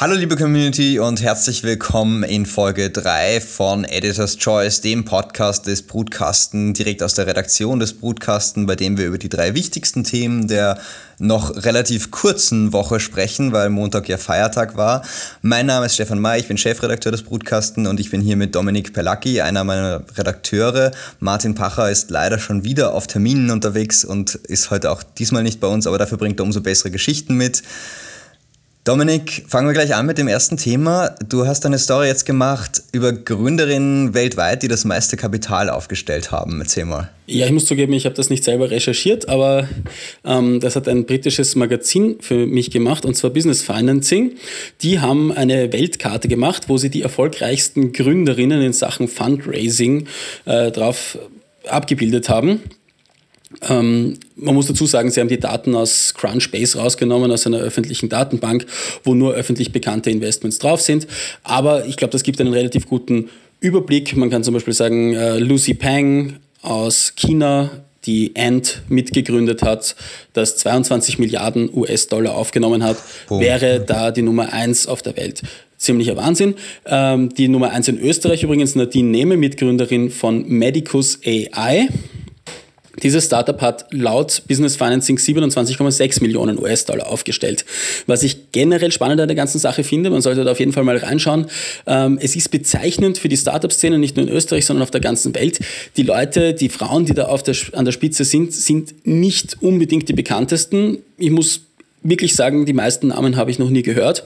Hallo liebe Community und herzlich willkommen in Folge 3 von Editor's Choice, dem Podcast des Brutkasten, direkt aus der Redaktion des Brutkasten, bei dem wir über die drei wichtigsten Themen der noch relativ kurzen Woche sprechen, weil Montag ja Feiertag war. Mein Name ist Stefan May, ich bin Chefredakteur des Brutkasten und ich bin hier mit Dominik Pelacki, einer meiner Redakteure. Martin Pacher ist leider schon wieder auf Terminen unterwegs und ist heute auch diesmal nicht bei uns, aber dafür bringt er umso bessere Geschichten mit. Dominik, fangen wir gleich an mit dem ersten Thema. Du hast eine Story jetzt gemacht über Gründerinnen weltweit, die das meiste Kapital aufgestellt haben. Erzähl mal. Ja, ich muss zugeben, ich habe das nicht selber recherchiert, aber ähm, das hat ein britisches Magazin für mich gemacht, und zwar Business Financing. Die haben eine Weltkarte gemacht, wo sie die erfolgreichsten Gründerinnen in Sachen Fundraising äh, drauf abgebildet haben. Ähm, man muss dazu sagen, sie haben die Daten aus Crunchbase rausgenommen, aus einer öffentlichen Datenbank, wo nur öffentlich bekannte Investments drauf sind. Aber ich glaube, das gibt einen relativ guten Überblick. Man kann zum Beispiel sagen, äh, Lucy Pang aus China, die Ant mitgegründet hat, das 22 Milliarden US-Dollar aufgenommen hat, Boom. wäre da die Nummer 1 auf der Welt ziemlicher Wahnsinn. Ähm, die Nummer 1 in Österreich übrigens Nadine Nehme, Mitgründerin von Medicus AI. Dieses Startup hat laut Business Financing 27,6 Millionen US-Dollar aufgestellt. Was ich generell spannend an der ganzen Sache finde, man sollte da auf jeden Fall mal reinschauen. Ähm, es ist bezeichnend für die Startup-Szene, nicht nur in Österreich, sondern auf der ganzen Welt. Die Leute, die Frauen, die da auf der, an der Spitze sind, sind nicht unbedingt die bekanntesten. Ich muss wirklich sagen, die meisten Namen habe ich noch nie gehört,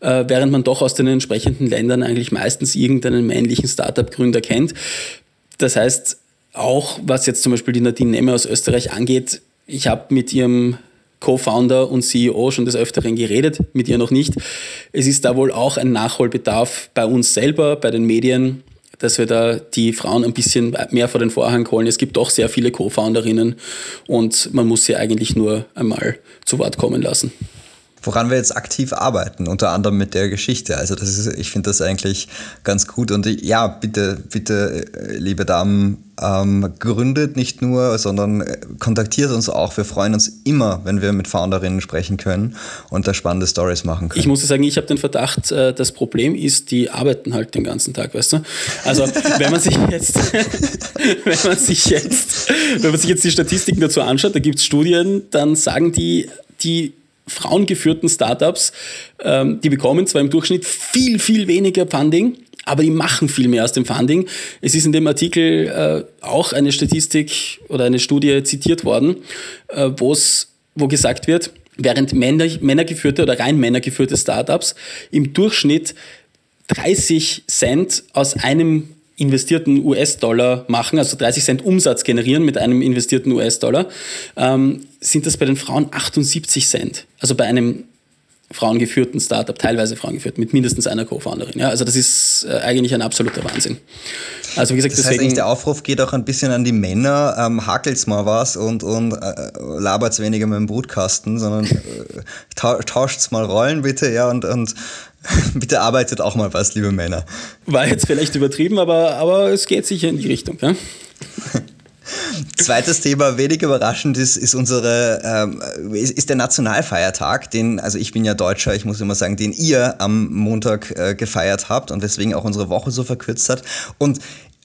äh, während man doch aus den entsprechenden Ländern eigentlich meistens irgendeinen männlichen Startup-Gründer kennt. Das heißt, auch was jetzt zum Beispiel die Nadine Nemme aus Österreich angeht, ich habe mit ihrem Co-Founder und CEO schon des Öfteren geredet, mit ihr noch nicht. Es ist da wohl auch ein Nachholbedarf bei uns selber, bei den Medien, dass wir da die Frauen ein bisschen mehr vor den Vorhang holen. Es gibt doch sehr viele Co-Founderinnen und man muss sie eigentlich nur einmal zu Wort kommen lassen woran wir jetzt aktiv arbeiten, unter anderem mit der Geschichte. Also das ist, ich finde das eigentlich ganz gut. Und ja, bitte, bitte, äh, liebe Damen, ähm, gründet nicht nur, sondern äh, kontaktiert uns auch. Wir freuen uns immer, wenn wir mit Founderinnen sprechen können und da spannende Stories machen können. Ich muss sagen, ich habe den Verdacht, äh, das Problem ist, die arbeiten halt den ganzen Tag, weißt du? Also wenn man sich jetzt, wenn man sich jetzt, wenn man sich jetzt die Statistiken dazu anschaut, da gibt es Studien, dann sagen die, die frauengeführten Startups, ähm, die bekommen zwar im Durchschnitt viel, viel weniger Funding, aber die machen viel mehr aus dem Funding. Es ist in dem Artikel äh, auch eine Statistik oder eine Studie zitiert worden, äh, wo gesagt wird, während Männer, männergeführte oder rein männergeführte Startups im Durchschnitt 30 Cent aus einem investierten US-Dollar machen, also 30 Cent Umsatz generieren mit einem investierten US-Dollar, ähm, sind das bei den Frauen 78 Cent. Also bei einem frauengeführten Startup, teilweise frauengeführt, mit mindestens einer Co-Founderin. Ja, also das ist äh, eigentlich ein absoluter Wahnsinn. Also wie gesagt, das deswegen, heißt der Aufruf geht auch ein bisschen an die Männer, ähm, hakelt's mal was und, und äh, labert's weniger mit dem Brutkasten, sondern äh, tauscht's mal Rollen bitte, ja, und, und Bitte arbeitet auch mal was, liebe Männer. War jetzt vielleicht übertrieben, aber, aber es geht sicher in die Richtung. Ja? Zweites Thema, wenig überraschend, ist, ist unsere, ähm, ist, ist, der Nationalfeiertag, den, also ich bin ja Deutscher, ich muss immer sagen, den ihr am Montag äh, gefeiert habt und deswegen auch unsere Woche so verkürzt hat. Und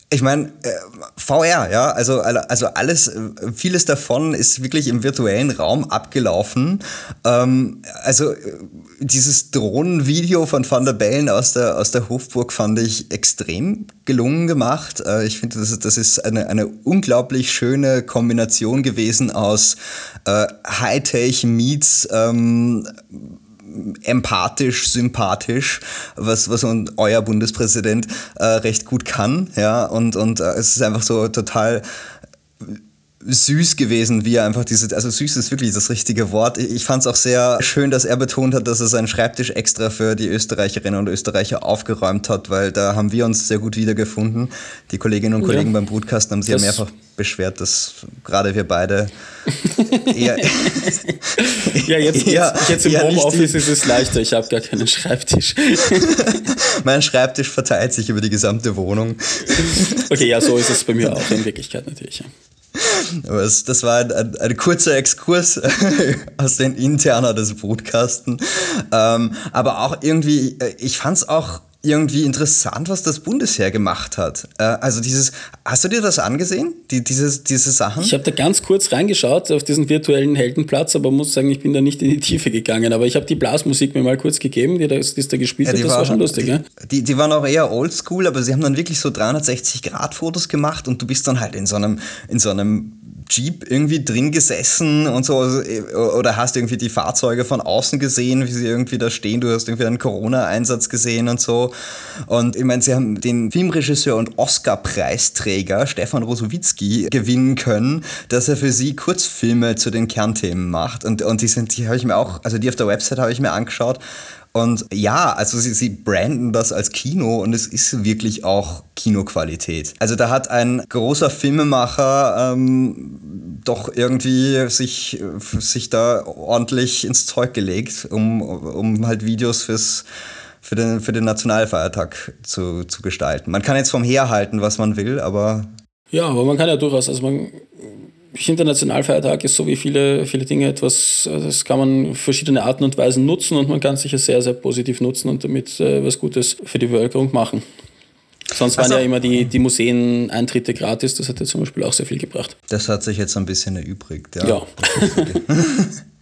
ich meine, äh, VR, ja, also, also alles, äh, vieles davon ist wirklich im virtuellen Raum abgelaufen. Ähm, also äh, dieses Drohnenvideo von Van der Bellen aus der, aus der Hofburg fand ich extrem gelungen gemacht. Äh, ich finde, das, das ist eine, eine unglaublich schöne Kombination gewesen aus äh, Hightech meets ähm, empathisch, sympathisch, was, was euer Bundespräsident äh, recht gut kann. Ja, und, und äh, es ist einfach so total süß gewesen, wie er einfach diese, also süß ist wirklich das richtige Wort. Ich fand es auch sehr schön, dass er betont hat, dass er seinen Schreibtisch extra für die Österreicherinnen und Österreicher aufgeräumt hat, weil da haben wir uns sehr gut wiedergefunden. Die Kolleginnen und Kollegen ja. beim Brutkasten haben sich ja mehrfach beschwert, dass gerade wir beide eher. ja, jetzt, eher, jetzt, jetzt im Homeoffice ist es leichter. Ich habe gar keinen Schreibtisch. mein Schreibtisch verteilt sich über die gesamte Wohnung. okay, ja, so ist es bei mir auch in Wirklichkeit natürlich. Aber es, das war ein, ein, ein, kurzer Exkurs aus den Interner des Brutkasten. Ähm, aber auch irgendwie, äh, ich fand es auch irgendwie interessant, was das Bundesheer gemacht hat. Äh, also dieses, hast du dir das angesehen, die, diese, diese Sachen? Ich habe da ganz kurz reingeschaut auf diesen virtuellen Heldenplatz, aber muss sagen, ich bin da nicht in die Tiefe gegangen. Aber ich habe die Blasmusik mir mal kurz gegeben, die, das, die da gespielt ja, hat. Das war, war schon lustig. Die, ja? die, die waren auch eher oldschool, aber sie haben dann wirklich so 360-Grad-Fotos gemacht und du bist dann halt in so einem, in so einem Jeep irgendwie drin gesessen und so also, äh, oder hast irgendwie die Fahrzeuge von außen gesehen, wie sie irgendwie da stehen, du hast irgendwie einen Corona-Einsatz gesehen und so. Und ich meine, sie haben den Filmregisseur und Oscar-Preisträger Stefan Rosowitzki gewinnen können, dass er für sie Kurzfilme zu den Kernthemen macht. Und, und die sind, die habe ich mir auch, also die auf der Website habe ich mir angeschaut und ja, also sie, sie branden das als Kino und es ist wirklich auch Kinoqualität. Also da hat ein großer Filmemacher ähm, doch irgendwie sich, sich da ordentlich ins Zeug gelegt, um, um halt Videos fürs für den, für den Nationalfeiertag zu, zu gestalten. Man kann jetzt vom Herhalten, was man will, aber. Ja, aber man kann ja durchaus, also man ich finde, der Nationalfeiertag ist so wie viele, viele Dinge etwas, das kann man verschiedene Arten und Weisen nutzen und man kann sicher sehr, sehr positiv nutzen und damit äh, was Gutes für die Bevölkerung machen. Sonst waren also, ja immer die, die Museen-Eintritte gratis, das hat ja zum Beispiel auch sehr viel gebracht. Das hat sich jetzt ein bisschen erübrigt, ja. ja.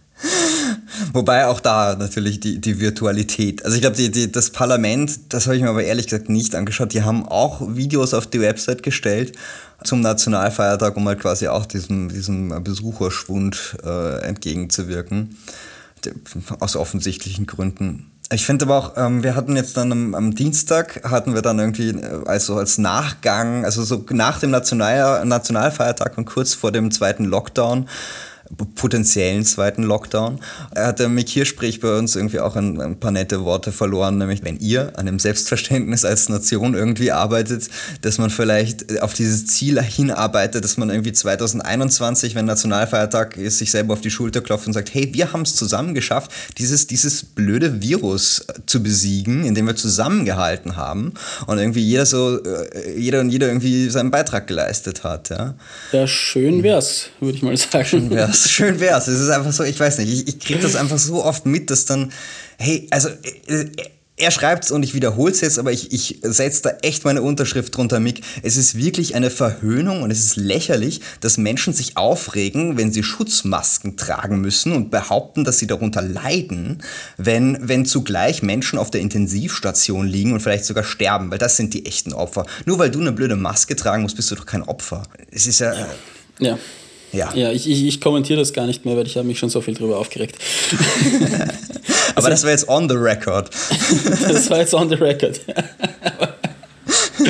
Wobei auch da natürlich die, die Virtualität. Also ich glaube, die, die, das Parlament, das habe ich mir aber ehrlich gesagt nicht angeschaut, die haben auch Videos auf die Website gestellt zum Nationalfeiertag, um halt quasi auch diesem, diesem Besucherschwund äh, entgegenzuwirken. Aus offensichtlichen Gründen. Ich finde aber auch, ähm, wir hatten jetzt dann am, am, Dienstag, hatten wir dann irgendwie, äh, also als Nachgang, also so nach dem National, Nationalfeiertag und kurz vor dem zweiten Lockdown, potenziellen zweiten Lockdown. Er hat der Mick Hirschsprich bei uns irgendwie auch ein, ein, paar nette Worte verloren, nämlich wenn ihr an dem Selbstverständnis als Nation irgendwie arbeitet, dass man vielleicht auf dieses Ziel hinarbeitet, dass man irgendwie 2021, wenn Nationalfeiertag ist, sich selber auf die Schulter klopft und sagt, hey, wir haben es zusammen geschafft, dieses, dieses blöde Virus zu besiegen, indem wir zusammengehalten haben und irgendwie jeder so, äh, jeder und jeder irgendwie seinen Beitrag geleistet hat. Ja, ja schön wär's, würde ich mal sagen. Schön wär's wär's, schön wär's. Es ist einfach so, ich weiß nicht, ich, ich kriege das einfach so oft mit, dass dann, hey, also äh, er schreibt es und ich wiederhole es jetzt, aber ich, ich setze da echt meine Unterschrift drunter, Mick. Es ist wirklich eine Verhöhnung und es ist lächerlich, dass Menschen sich aufregen, wenn sie Schutzmasken tragen müssen und behaupten, dass sie darunter leiden, wenn, wenn zugleich Menschen auf der Intensivstation liegen und vielleicht sogar sterben, weil das sind die echten Opfer. Nur weil du eine blöde Maske tragen musst, bist du doch kein Opfer. Es ist ja. Ja. Ja, ja ich, ich, ich kommentiere das gar nicht mehr, weil ich habe mich schon so viel drüber aufgeregt. Aber also, das war jetzt on the record. das war jetzt on the record.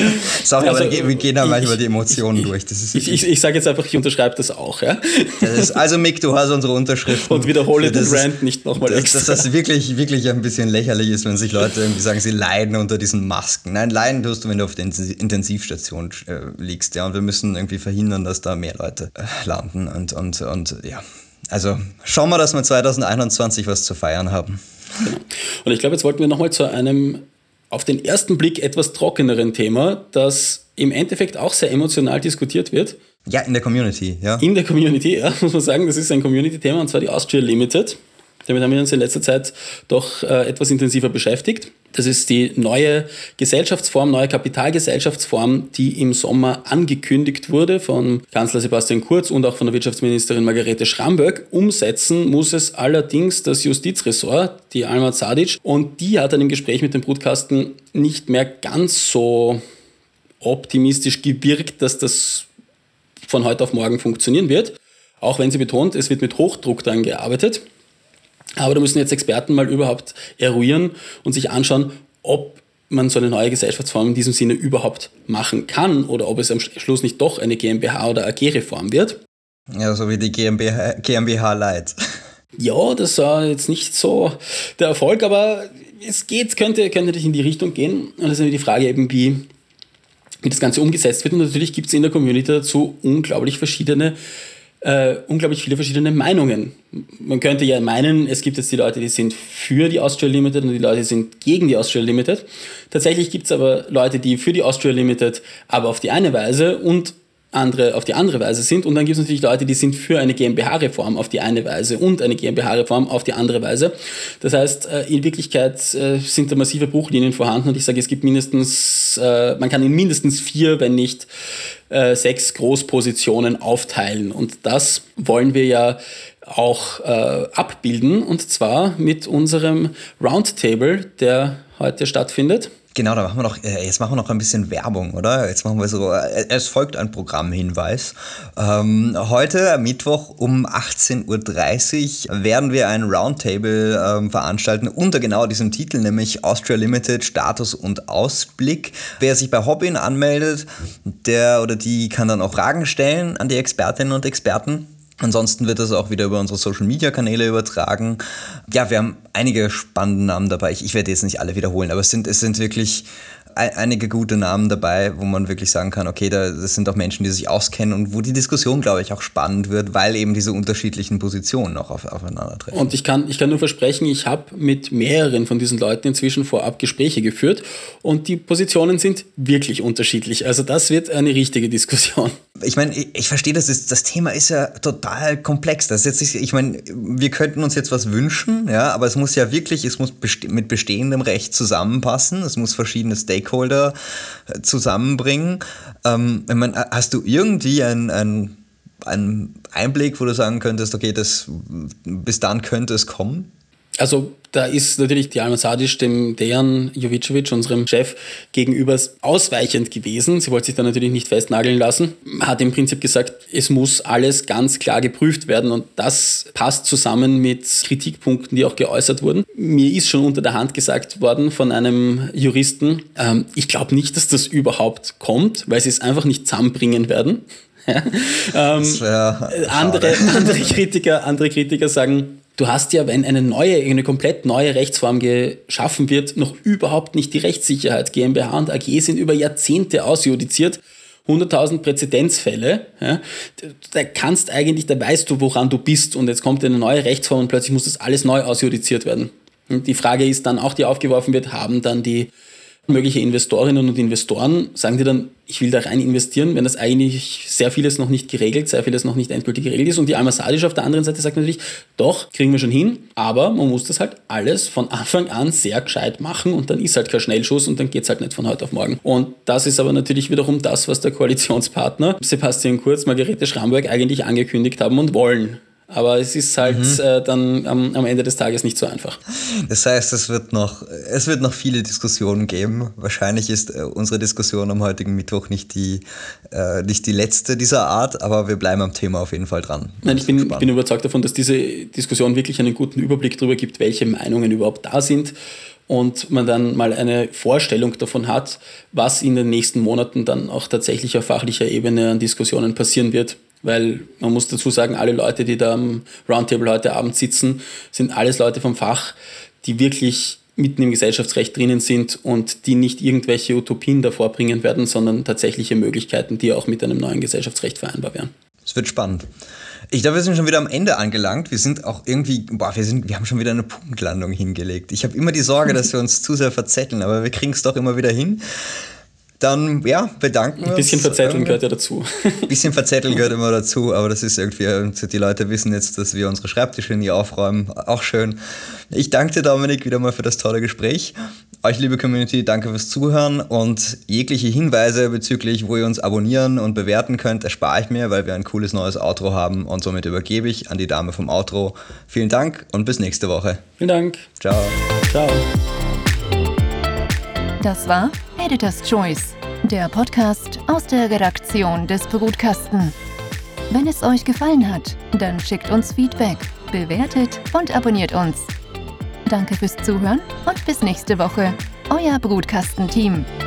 Sorry, also, aber wir gehen da manchmal die Emotionen durch. ich ich, ich sage jetzt einfach, ich unterschreibe das auch. Ja? Das ist, also Mick, du hast unsere Unterschrift. Und wiederhole den Rant nicht nochmal extra. Dass das wirklich, wirklich ein bisschen lächerlich ist, wenn sich Leute irgendwie sagen, sie leiden unter diesen Masken. Nein, leiden tust du, wenn du auf der Intensivstation äh, liegst. Ja? Und wir müssen irgendwie verhindern, dass da mehr Leute äh, landen. Und, und, und ja, also schauen wir, dass wir 2021 was zu feiern haben. Genau. Und ich glaube, jetzt wollten wir nochmal zu einem auf den ersten Blick etwas trockeneren Thema, das im Endeffekt auch sehr emotional diskutiert wird. Ja, in der Community, ja. In der Community, ja, muss man sagen, das ist ein Community-Thema und zwar die Austria Limited. Damit haben wir uns in letzter Zeit doch äh, etwas intensiver beschäftigt. Das ist die neue Gesellschaftsform, neue Kapitalgesellschaftsform, die im Sommer angekündigt wurde von Kanzler Sebastian Kurz und auch von der Wirtschaftsministerin Margarete Schramböck. Umsetzen muss es allerdings das Justizressort, die Alma Zadic, und die hat dann im Gespräch mit dem Brutkasten nicht mehr ganz so optimistisch gewirkt, dass das von heute auf morgen funktionieren wird. Auch wenn sie betont, es wird mit Hochdruck daran gearbeitet. Aber da müssen jetzt Experten mal überhaupt eruieren und sich anschauen, ob man so eine neue Gesellschaftsform in diesem Sinne überhaupt machen kann oder ob es am Schluss nicht doch eine GmbH oder AG-Reform wird. Ja, so wie die GmbH, GmbH Light. Ja, das war jetzt nicht so der Erfolg, aber es geht, könnte, könnte in die Richtung gehen. Und das ist die Frage eben, wie, wie das Ganze umgesetzt wird. Und natürlich gibt es in der Community dazu unglaublich verschiedene äh, unglaublich viele verschiedene Meinungen. Man könnte ja meinen, es gibt jetzt die Leute, die sind für die Austria Limited und die Leute, die sind gegen die Austria Limited. Tatsächlich gibt es aber Leute, die für die Austria Limited, aber auf die eine Weise und andere auf die andere Weise sind. Und dann gibt es natürlich Leute, die sind für eine GmbH-Reform auf die eine Weise und eine GmbH-Reform auf die andere Weise. Das heißt, äh, in Wirklichkeit äh, sind da massive Bruchlinien vorhanden und ich sage, es gibt mindestens, äh, man kann in mindestens vier, wenn nicht sechs Großpositionen aufteilen. Und das wollen wir ja auch abbilden und zwar mit unserem Roundtable, der heute stattfindet. Genau, da machen wir noch, äh, jetzt machen wir noch ein bisschen Werbung, oder? Jetzt machen wir so, äh, es folgt ein Programmhinweis. Ähm, heute, Mittwoch um 18.30 Uhr, werden wir ein Roundtable ähm, veranstalten unter genau diesem Titel, nämlich Austria Limited Status und Ausblick. Wer sich bei Hobbin anmeldet, der oder die kann dann auch Fragen stellen an die Expertinnen und Experten. Ansonsten wird das auch wieder über unsere Social Media Kanäle übertragen. Ja, wir haben einige spannende Namen dabei. Ich, ich werde jetzt nicht alle wiederholen, aber es sind, es sind wirklich einige gute Namen dabei, wo man wirklich sagen kann, okay, da, das sind auch Menschen, die sich auskennen und wo die Diskussion, glaube ich, auch spannend wird, weil eben diese unterschiedlichen Positionen auch auf, aufeinandertreffen. Und ich kann, ich kann nur versprechen, ich habe mit mehreren von diesen Leuten inzwischen vorab Gespräche geführt und die Positionen sind wirklich unterschiedlich. Also das wird eine richtige Diskussion. Ich meine, ich, verstehe, das, ist, das Thema ist ja total komplex. Das ist jetzt, ich meine, wir könnten uns jetzt was wünschen, ja, aber es muss ja wirklich, es muss beste mit bestehendem Recht zusammenpassen. Es muss verschiedene Stakeholder äh, zusammenbringen. Ähm, ich meine, hast du irgendwie ein, ein, einen Einblick, wo du sagen könntest, okay, das, bis dann könnte es kommen? Also da ist natürlich die Alma Sadic dem Dejan Jovicevic, unserem Chef, gegenüber ausweichend gewesen. Sie wollte sich da natürlich nicht festnageln lassen. Hat im Prinzip gesagt, es muss alles ganz klar geprüft werden und das passt zusammen mit Kritikpunkten, die auch geäußert wurden. Mir ist schon unter der Hand gesagt worden von einem Juristen, ähm, ich glaube nicht, dass das überhaupt kommt, weil sie es einfach nicht zusammenbringen werden. ähm, andere, andere, Kritiker, andere Kritiker sagen, Du hast ja, wenn eine neue, eine komplett neue Rechtsform geschaffen wird, noch überhaupt nicht die Rechtssicherheit. GmbH und AG sind über Jahrzehnte ausjudiziert. 100.000 Präzedenzfälle, ja, da kannst eigentlich, da weißt du, woran du bist und jetzt kommt eine neue Rechtsform und plötzlich muss das alles neu ausjudiziert werden. Und die Frage ist dann auch, die aufgeworfen wird, haben dann die mögliche Investorinnen und Investoren sagen die dann, ich will da rein investieren, wenn das eigentlich sehr vieles noch nicht geregelt, sehr vieles noch nicht endgültig geregelt ist. Und die Alma Sadisch auf der anderen Seite sagt natürlich, doch, kriegen wir schon hin, aber man muss das halt alles von Anfang an sehr gescheit machen und dann ist halt kein Schnellschuss und dann geht es halt nicht von heute auf morgen. Und das ist aber natürlich wiederum das, was der Koalitionspartner Sebastian Kurz, Margarete Schramberg eigentlich angekündigt haben und wollen. Aber es ist halt mhm. äh, dann am, am, Ende des Tages nicht so einfach. Das heißt, es wird noch, es wird noch viele Diskussionen geben. Wahrscheinlich ist äh, unsere Diskussion am heutigen Mittwoch nicht die, äh, nicht die letzte dieser Art, aber wir bleiben am Thema auf jeden Fall dran. Nein, ich bin, ich bin überzeugt davon, dass diese Diskussion wirklich einen guten Überblick darüber gibt, welche Meinungen überhaupt da sind und man dann mal eine Vorstellung davon hat, was in den nächsten Monaten dann auch tatsächlich auf fachlicher Ebene an Diskussionen passieren wird weil man muss dazu sagen, alle Leute, die da am Roundtable heute Abend sitzen, sind alles Leute vom Fach, die wirklich mitten im Gesellschaftsrecht drinnen sind und die nicht irgendwelche Utopien davor bringen werden, sondern tatsächliche Möglichkeiten, die auch mit einem neuen Gesellschaftsrecht vereinbar wären. Es wird spannend. Ich glaube, wir sind schon wieder am Ende angelangt. Wir sind auch irgendwie, boah, wir, sind, wir haben schon wieder eine Punktlandung hingelegt. Ich habe immer die Sorge, dass wir uns zu sehr verzetteln, aber wir kriegen es doch immer wieder hin. Dann, ja, bedanken wir uns. Ein bisschen verzetteln gehört ja dazu. Ein bisschen verzetteln gehört immer dazu, aber das ist irgendwie, die Leute wissen jetzt, dass wir unsere Schreibtische nie aufräumen. Auch schön. Ich danke dir, Dominik, wieder mal für das tolle Gespräch. Euch, liebe Community, danke fürs Zuhören und jegliche Hinweise bezüglich, wo ihr uns abonnieren und bewerten könnt, erspare ich mir, weil wir ein cooles neues Outro haben und somit übergebe ich an die Dame vom Outro. Vielen Dank und bis nächste Woche. Vielen Dank. Ciao. Ciao. Das war Editor's Choice, der Podcast aus der Redaktion des Brutkasten. Wenn es euch gefallen hat, dann schickt uns Feedback, bewertet und abonniert uns. Danke fürs Zuhören und bis nächste Woche. Euer Brutkastenteam. team